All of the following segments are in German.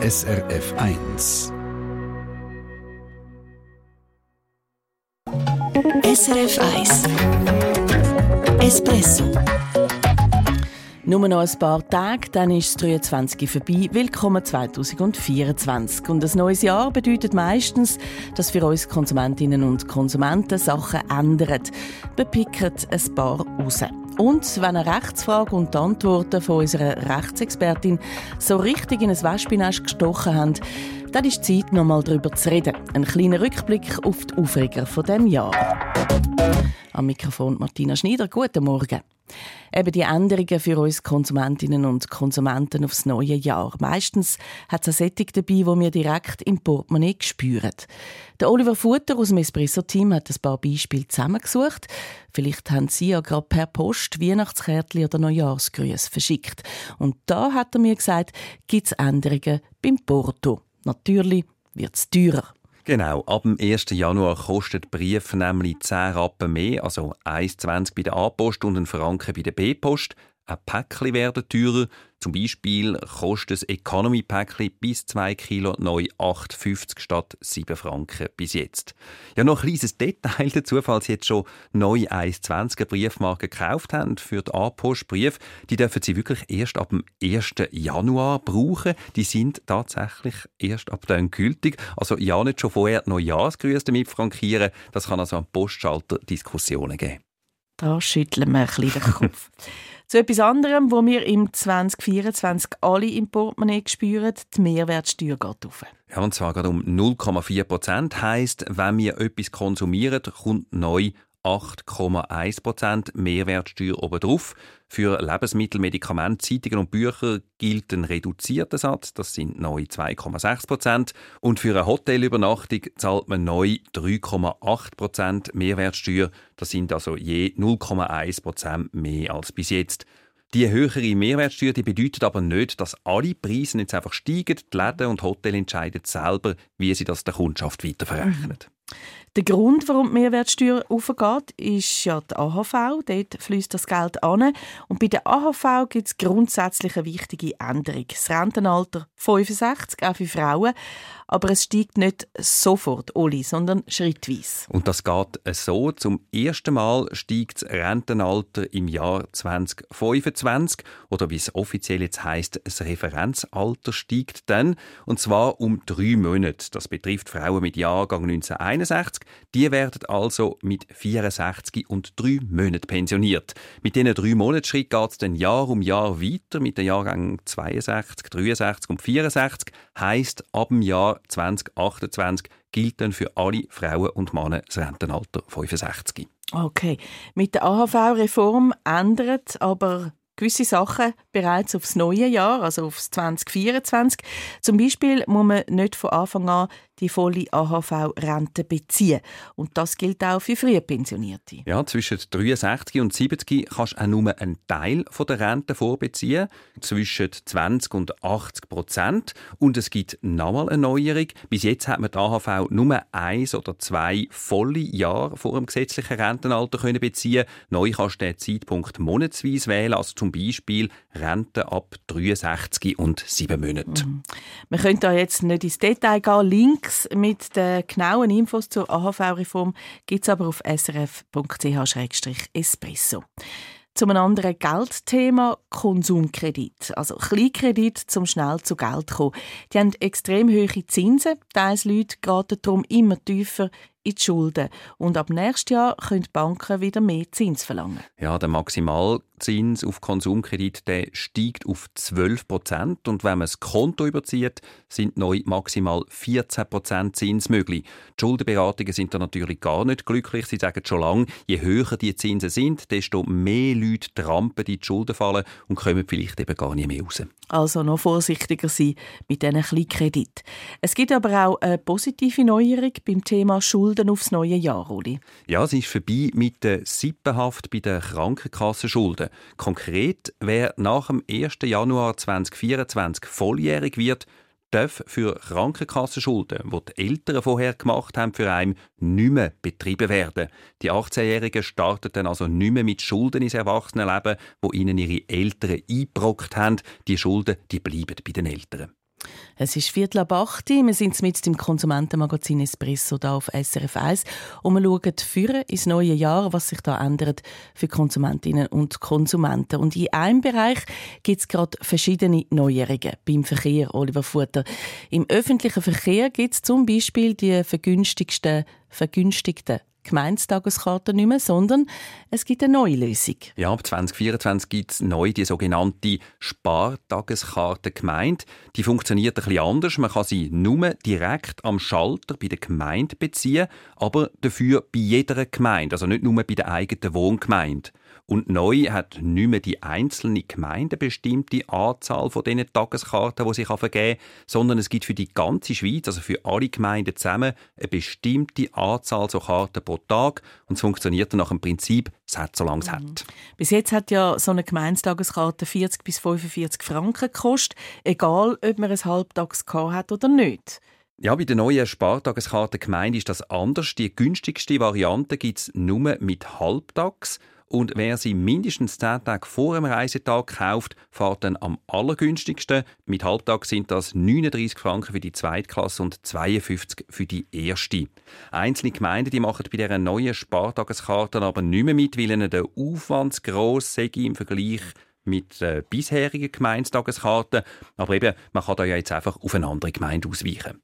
SRF 1. SRF 1 Espresso nur noch ein paar Tage, dann ist das 23 vorbei. Willkommen 2024. Und ein neues Jahr bedeutet meistens, dass für uns Konsumentinnen und Konsumenten Sachen ändern. Picken ein paar raus. Und wenn eine Rechtsfrage und die Antworten von unserer Rechtsexpertin so richtig in ein Wespennest gestochen haben, dann ist Zeit, noch mal darüber zu reden. Ein kleiner Rückblick auf die Aufreger von dem Jahr. Am Mikrofon Martina Schneider. Guten Morgen. Eben die Änderungen für uns Konsumentinnen und Konsumenten aufs neue Jahr. Meistens hat es eine Sättig dabei, wo wir direkt im Portemonnaie spüren. Der Oliver Futter aus dem Espresso-Team hat ein paar Beispiele zusammengesucht. Vielleicht haben Sie ja gerade per Post Weihnachtskärtchen oder Neujahrsgrüße verschickt. Und da hat er mir gesagt, gibt es Änderungen beim Porto. Natürlich wird es teurer. Genau, ab dem 1. Januar kostet Brief nämlich 10 Rappen mehr, also 1,20 bei der A-Post und ein Franken bei der B-Post. Ein Päckchen werden teurer. Zum Beispiel kostet das Economy-Päckchen bis 2 Kilo neu 8,50 statt 7 Franken bis jetzt. Ja, noch ein kleines Detail dazu, falls Sie jetzt schon neu 1,20er Briefmarken gekauft haben für die A-Post-Brief. Die dürfen Sie wirklich erst ab dem 1. Januar brauchen. Die sind tatsächlich erst ab dann gültig. Also ja, nicht schon vorher Neujahrsgrüße damit frankieren. Das kann also am Postschalter Diskussionen geben. Da schütteln wir ein bisschen den Kopf. Zu etwas anderem, wo wir im 2024 alle im Portemonnaie spüren, die Mehrwertsteuer geht auf. Ja, und zwar gerade um 0,4 Prozent. Heisst, wenn wir etwas konsumieren, kommt neu 8,1% Mehrwertsteuer obendrauf. Für Lebensmittel, Medikamente, Zeitungen und Bücher gilt ein reduzierter Satz, das sind neu 2,6% Und für eine Hotelübernachtung zahlt man neu 3,8% Mehrwertsteuer, das sind also je 0,1% mehr als bis jetzt. Die höhere Mehrwertsteuer die bedeutet aber nicht, dass alle Preise jetzt einfach steigen. Die Läden und Hotels entscheiden selber, wie sie das der Kundschaft weiterverrechnen. Der Grund, warum die Mehrwertsteuer aufgeht, ist ja die AHV. Dort fließt das Geld an. Und bei der AHV gibt es grundsätzlich eine wichtige Änderung. Das Rentenalter 65, auch für Frauen aber es steigt nicht sofort, Oli, sondern schrittweise. Und das geht so. Zum ersten Mal steigt das Rentenalter im Jahr 2025 oder wie es offiziell jetzt heißt, das Referenzalter steigt dann und zwar um drei Monate. Das betrifft Frauen mit Jahrgang 1961. Die werden also mit 64 und drei Monaten pensioniert. Mit diesen drei Monatsschritt geht es dann Jahr um Jahr weiter mit den Jahrgängen 62, 63 und 64. Heißt ab dem Jahr 2028 gilt dann für alle Frauen und Männer das Rentenalter 65. Okay. Mit der AHV-Reform ändert aber gewisse Sachen bereits aufs neue Jahr, also aufs 2024. Zum Beispiel muss man nicht von Anfang an die volle AHV-Rente beziehen. Und das gilt auch für Frühpensionierte. Ja, zwischen 63 und 70 kannst du auch nur einen Teil der Rente vorbeziehen, zwischen 20 und 80 Prozent. Und es gibt nochmal eine Neuerung. Bis jetzt hat man die AHV nur eins oder zwei volle Jahre vor dem gesetzlichen Rentenalter können beziehen. Neu kannst du den Zeitpunkt monatsweise wählen, also zum Beispiel Rente ab 63 und 7 Monaten. Mhm. Wir können da jetzt nicht ins Detail gehen. Link Links mit den genauen Infos zur AHV-Reform gibt es aber auf srf.ch-espresso. Zum anderen Geldthema Konsumkredit, also Kleinkredit, zum schnell zu Geld kommen. Die haben extrem hohe Zinsen. Teils Leute geraten darum immer tiefer in die Schulden. Und ab nächstes Jahr können die Banken wieder mehr Zins verlangen. Ja, der Maximalzins auf Konsumkredit der steigt auf 12 Prozent. Und wenn man das Konto überzieht, sind neu maximal 14 Prozent Zins möglich. Die Schuldenberatungen sind da natürlich gar nicht glücklich. Sie sagen schon lange, je höher die Zinsen sind, desto mehr Leute trampen in die Schulden fallen und kommen vielleicht eben gar nicht mehr raus. Also noch vorsichtiger sein mit diesen Kleinkredit. Es gibt aber auch eine positive Neuerung beim Thema Schulden Schulden aufs neue Jahr, Uli? Ja, es ist vorbei mit der Sippenhaft bei den Krankenkassenschulden. Konkret, wer nach dem 1. Januar 2024 volljährig wird, darf für Krankenkassenschulden, die die Eltern vorher gemacht haben, für einen nicht mehr betrieben werden. Die 18-Jährigen starten also nicht mehr mit Schulden ins Erwachsenenleben, wo ihnen ihre Eltern eingebrockt haben. Die Schulden die bleiben bei den Eltern. Es ist Viertel ab 8 Wir sind mit dem Konsumentenmagazin Espresso da auf SRF 1 und wir schauen führen ins neue Jahr, was sich da ändert für Konsumentinnen und Konsumenten. Und in einem Bereich gibt es gerade verschiedene Neuerungen beim Verkehr, Oliver Futter. Im öffentlichen Verkehr gibt es zum Beispiel die vergünstigsten vergünstigten Gemeindetageskarten nicht mehr, sondern es gibt eine neue Lösung. Ja, ab 2024 gibt es neu die sogenannte Spartageskarte Gemeinde. Die funktioniert ein bisschen anders. Man kann sie nur direkt am Schalter bei der Gemeinde beziehen, aber dafür bei jeder Gemeinde, also nicht nur bei der eigenen Wohngemeinde. Und neu hat nicht mehr die einzelne Gemeinde bestimmte Anzahl von diesen Tageskarten, die sie vergeben kann, sondern es gibt für die ganze Schweiz, also für alle Gemeinden zusammen, eine bestimmte Anzahl so Karten pro Tag. Und es funktioniert dann nach dem Prinzip, es hat, solange es mhm. hat. Bis jetzt hat ja so eine Gemeindetageskarte 40 bis 45 Franken gekostet, egal ob man ein Halbtags hat oder nicht. Ja, bei der neuen Spartageskarte Gemeinde ist das anders. Die günstigste Variante gibt es nur mit Halbtags. Und wer sie mindestens 10 Tage vor dem Reisetag kauft, fährt dann am allergünstigsten. Mit Halbtag sind das 39 Franken für die Zweitklasse und 52 für die erste. Einzelne Gemeinden die machen bei dieser neuen Spartageskarte aber nicht mehr mit, weil ihnen der Aufwand zu gross sei im Vergleich mit äh, bisherigen Gemeindetageskarten. Aber eben, man kann da ja jetzt einfach auf eine andere Gemeinde ausweichen.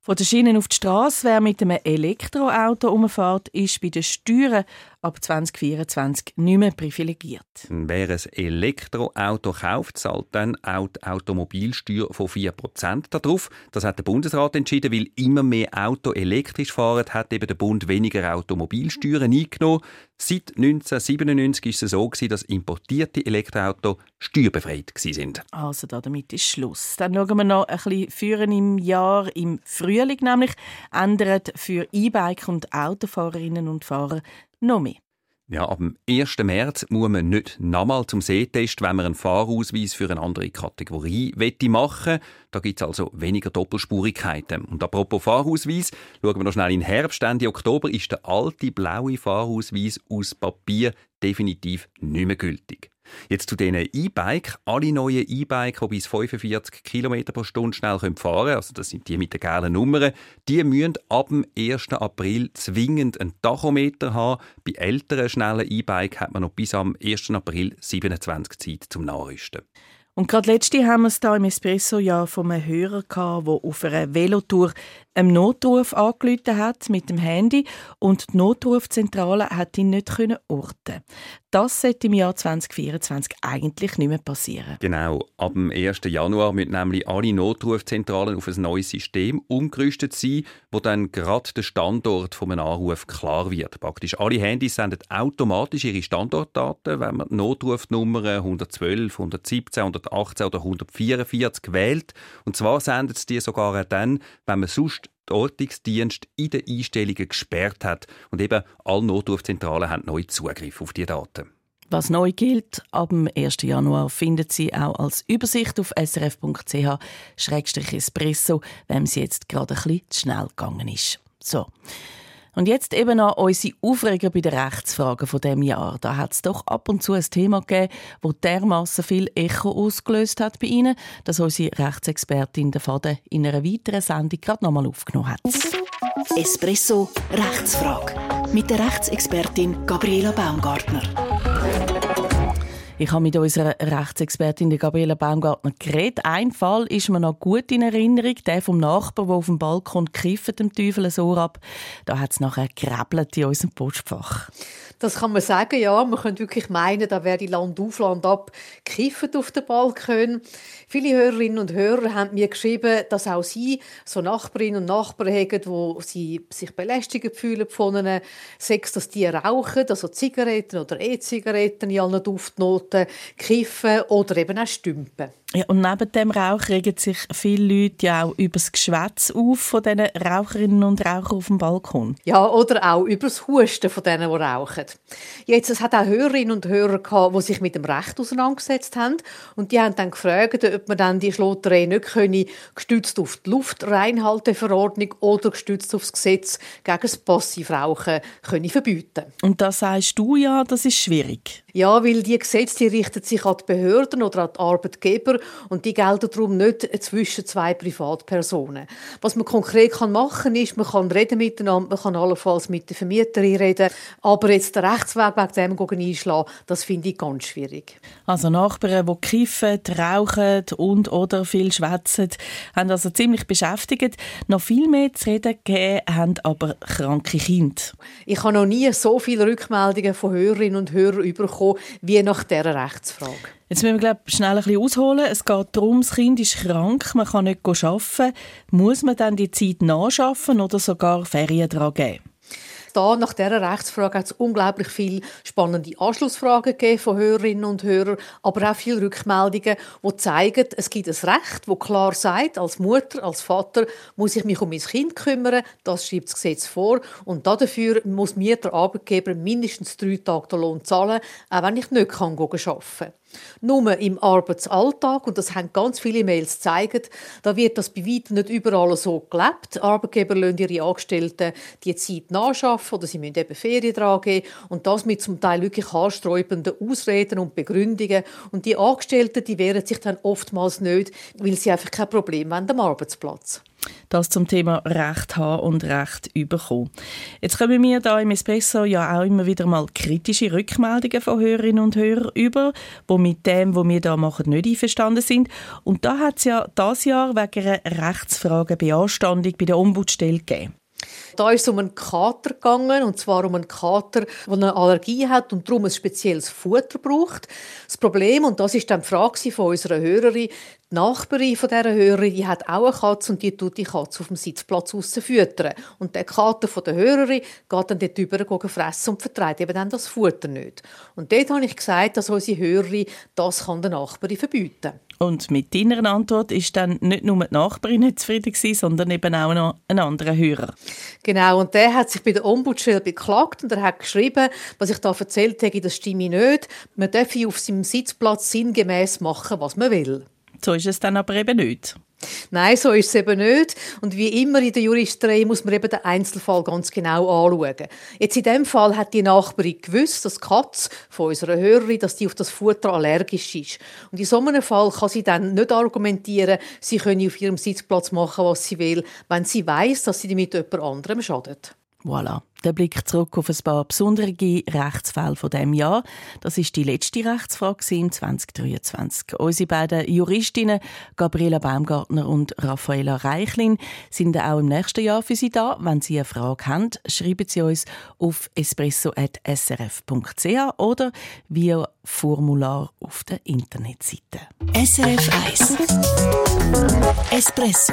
Von der Schiene auf die Straße, wer mit einem Elektroauto umfährt, ist bei den Steuern ab 2024 nicht mehr privilegiert. Wer ein Elektroauto kauft, zahlt dann auch die Automobilsteuer von 4% darauf. Das hat der Bundesrat entschieden, weil immer mehr Auto elektrisch fahren, hat eben der Bund weniger Automobilsteuern eingenommen. Seit 1997 ist es so, dass importierte Elektroautos steuerbefreit sind. Also damit ist Schluss. Dann schauen wir noch ein bisschen führen im Jahr, im Frühling nämlich, ändert für E-Bike und Autofahrerinnen und Fahrer noch mehr. Ja, dem 1. März muss man nicht nochmal zum Sehtest, wenn man einen Fahrausweis für eine andere Kategorie machen Da gibt es also weniger Doppelspurigkeiten. Und apropos Fahrausweis, schauen wir noch schnell in den Herbst. Ende Oktober ist der alte blaue Fahrausweis aus Papier definitiv nicht mehr gültig. Jetzt zu diesen E-Bike. Alle neuen E-Bike, die bis 45 km pro Stunde schnell fahren können, also das sind die mit den gelben Nummern, die müssen ab dem 1. April zwingend einen Tachometer haben. Bei älteren schnellen E-Bike hat man noch bis am 1. April 27 Zeit zum Nachrüsten. Und gerade letzte haben wir es hier im Espresso ja von einem Hörer gehabt, der auf einer Velotour einen Notruf angerufen hat mit dem Handy und die Notrufzentrale hat ihn nicht orten. Das sollte im Jahr 2024 eigentlich nicht mehr passieren. Genau. Ab dem 1. Januar müssen nämlich alle Notrufzentralen auf ein neues System umgerüstet sein, wo dann gerade der Standort vom Anruf klar wird. Praktisch alle Handys senden automatisch ihre Standortdaten, wenn man die Notrufnummern 112, 117, 118 oder 144 wählt. Und zwar sendet es die sogar dann, wenn man sonst der Ortungsdienst in den Einstellungen gesperrt hat. Und eben alle Notrufzentralen haben neu Zugriff auf die Daten. Was neu gilt, ab dem 1. Januar findet Sie auch als Übersicht auf srf.ch-espresso, wenn es jetzt gerade ein bisschen zu schnell gegangen ist. So. Und jetzt eben noch unsere Aufreger bei den Rechtsfragen von dem Jahr. Da hat es doch ab und zu ein Thema gegeben, wo dermaßen viel Echo ausgelöst hat bei Ihnen, dass unsere Rechtsexpertin der Faden in einer weiteren Sendung gerade nochmal aufgenommen hat. Espresso Rechtsfrage mit der Rechtsexpertin Gabriela Baumgartner. Ich habe mit unserer Rechtsexpertin Gabriela Baumgartner geredet. Ein Fall ist mir noch gut in Erinnerung, der vom Nachbar, der auf dem Balkon kifft, dem Teufel so ab. Da hat es nachher gekrabbelt in unserem Postfach. Das kann man sagen, ja. Man könnte wirklich meinen, da wäre die Land auf, Land ab gekifft auf dem Balkon. Viele Hörerinnen und Hörer haben mir geschrieben, dass auch sie so Nachbarinnen und Nachbarn haben, wo sie sich belästigt fühlen von ihnen. Sechs, dass die rauchen, also Zigaretten oder E-Zigaretten in allen Duftnoten, kiffen oder eben auch stümpen. Ja, und neben dem Rauch regen sich viele Leute ja auch über das Geschwätz auf von diesen Raucherinnen und Rauchern auf dem Balkon. Ja, oder auch über das Husten von denen, die rauchen. Jetzt, es hat auch Hörerinnen und Hörer gehabt, die sich mit dem Recht auseinandergesetzt haben und die haben dann gefragt, ob man dann die Schlotterei nicht könne, gestützt auf die Luftreinhalteverordnung oder gestützt auf das Gesetz gegen das Passivrauchen könne verbieten. Und da sagst du ja, das ist schwierig. Ja, weil die Gesetze die richten sich an die Behörden oder an die Arbeitgeber und die gelten darum nicht zwischen zwei Privatpersonen. Was man konkret machen kann, ist, man kann reden miteinander, man kann allenfalls mit der Vermieterin reden, aber jetzt den Rechtsweg wegen dem einschlagen, das finde ich ganz schwierig. Also Nachbarn, die kiffen, rauchen und oder viel schwätzen, haben also ziemlich beschäftigt. Noch viel mehr zu reden gegeben, haben aber kranke Kinder. Ich habe noch nie so viele Rückmeldungen von Hörerinnen und Hörern bekommen, wie nach dieser Rechtsfrage. Jetzt müssen wir glaub, schnell ein bisschen ausholen. Es geht darum, das Kind ist krank, man kann nicht arbeiten. Muss man dann die Zeit nachschaffen oder sogar Ferien dran geben? Da nach dieser Rechtsfrage hat es unglaublich viele spannende Anschlussfragen gegeben von Hörerinnen und Hörern, aber auch viele Rückmeldungen, die zeigen, es gibt ein Recht, das klar sagt, als Mutter, als Vater muss ich mich um mein Kind kümmern, das schreibt das Gesetz vor und dafür muss mir der Arbeitgeber mindestens drei Tage den Lohn zahlen, auch wenn ich nicht arbeiten kann. Nur im Arbeitsalltag, und das haben ganz viele Mails gezeigt, da wird das bei weitem nicht überall so gelebt. Arbeitgeber lassen ihre Angestellten die Zeit nachschaffen oder sie müssen eben Ferien tragen und das mit zum Teil wirklich haarsträubenden Ausreden und Begründungen. Und die Angestellten, die wehren sich dann oftmals nicht, weil sie einfach kein Problem haben am Arbeitsplatz. Das zum Thema Recht haben und Recht bekommen. Jetzt kommen wir da im Espresso ja auch immer wieder mal kritische Rückmeldungen von Hörerinnen und Hörern über, die mit dem, was wir da machen, nicht einverstanden sind. Und da hat es ja das Jahr wegen einer Rechtsfrage Beanstandung bei der Ombudsstelle gegeben. Da ist es um einen Kater gegangen, und zwar um einen Kater, der eine Allergie hat und darum ein spezielles Futter braucht. Das Problem, und das ist dann die Frage von unserer Hörerin, die Nachbarin von dieser Hörerin die hat auch eine Katze und die tut die Katze auf dem Sitzplatz aussen füttern. Und der Kater von der Hörerin geht dann dort rüber fressen und vertreibt eben dann das Futter nicht. Und dort habe ich gesagt, dass unsere Hörerin das kann der Nachbarin verbieten Und mit deiner Antwort ist dann nicht nur die Nachbarin nicht zufrieden gewesen, sondern eben auch noch ein anderer Hörer. Genau, und der hat sich bei der Ombudsstelle beklagt und er hat geschrieben, was ich da erzählt habe, das stimme nicht. Man dürfe auf seinem Sitzplatz sinngemäß machen, was man will. So ist es dann aber eben nicht. Nein, so ist es eben nicht. Und wie immer in der Juristerei muss man eben den Einzelfall ganz genau anschauen. Jetzt in dem Fall hat die Nachbarin gewusst, dass die Katze von unserer Hörerin, dass die auf das Futter allergisch ist. Und in so einem Fall kann sie dann nicht argumentieren, sie könne auf ihrem Sitzplatz machen, was sie will, wenn sie weiß, dass sie damit jemand anderem schadet. Voilà. Der Blick zurück auf ein paar besondere Rechtsfälle von dem Jahr. Das ist die letzte Rechtsfrage im 2023. Unsere beiden Juristinnen, Gabriela Baumgartner und Raffaela Reichlin, sind auch im nächsten Jahr für Sie da. Wenn Sie eine Frage haben, schreiben Sie uns auf espresso.srf.ch oder via Formular auf der Internetseite. SRF 1 Espresso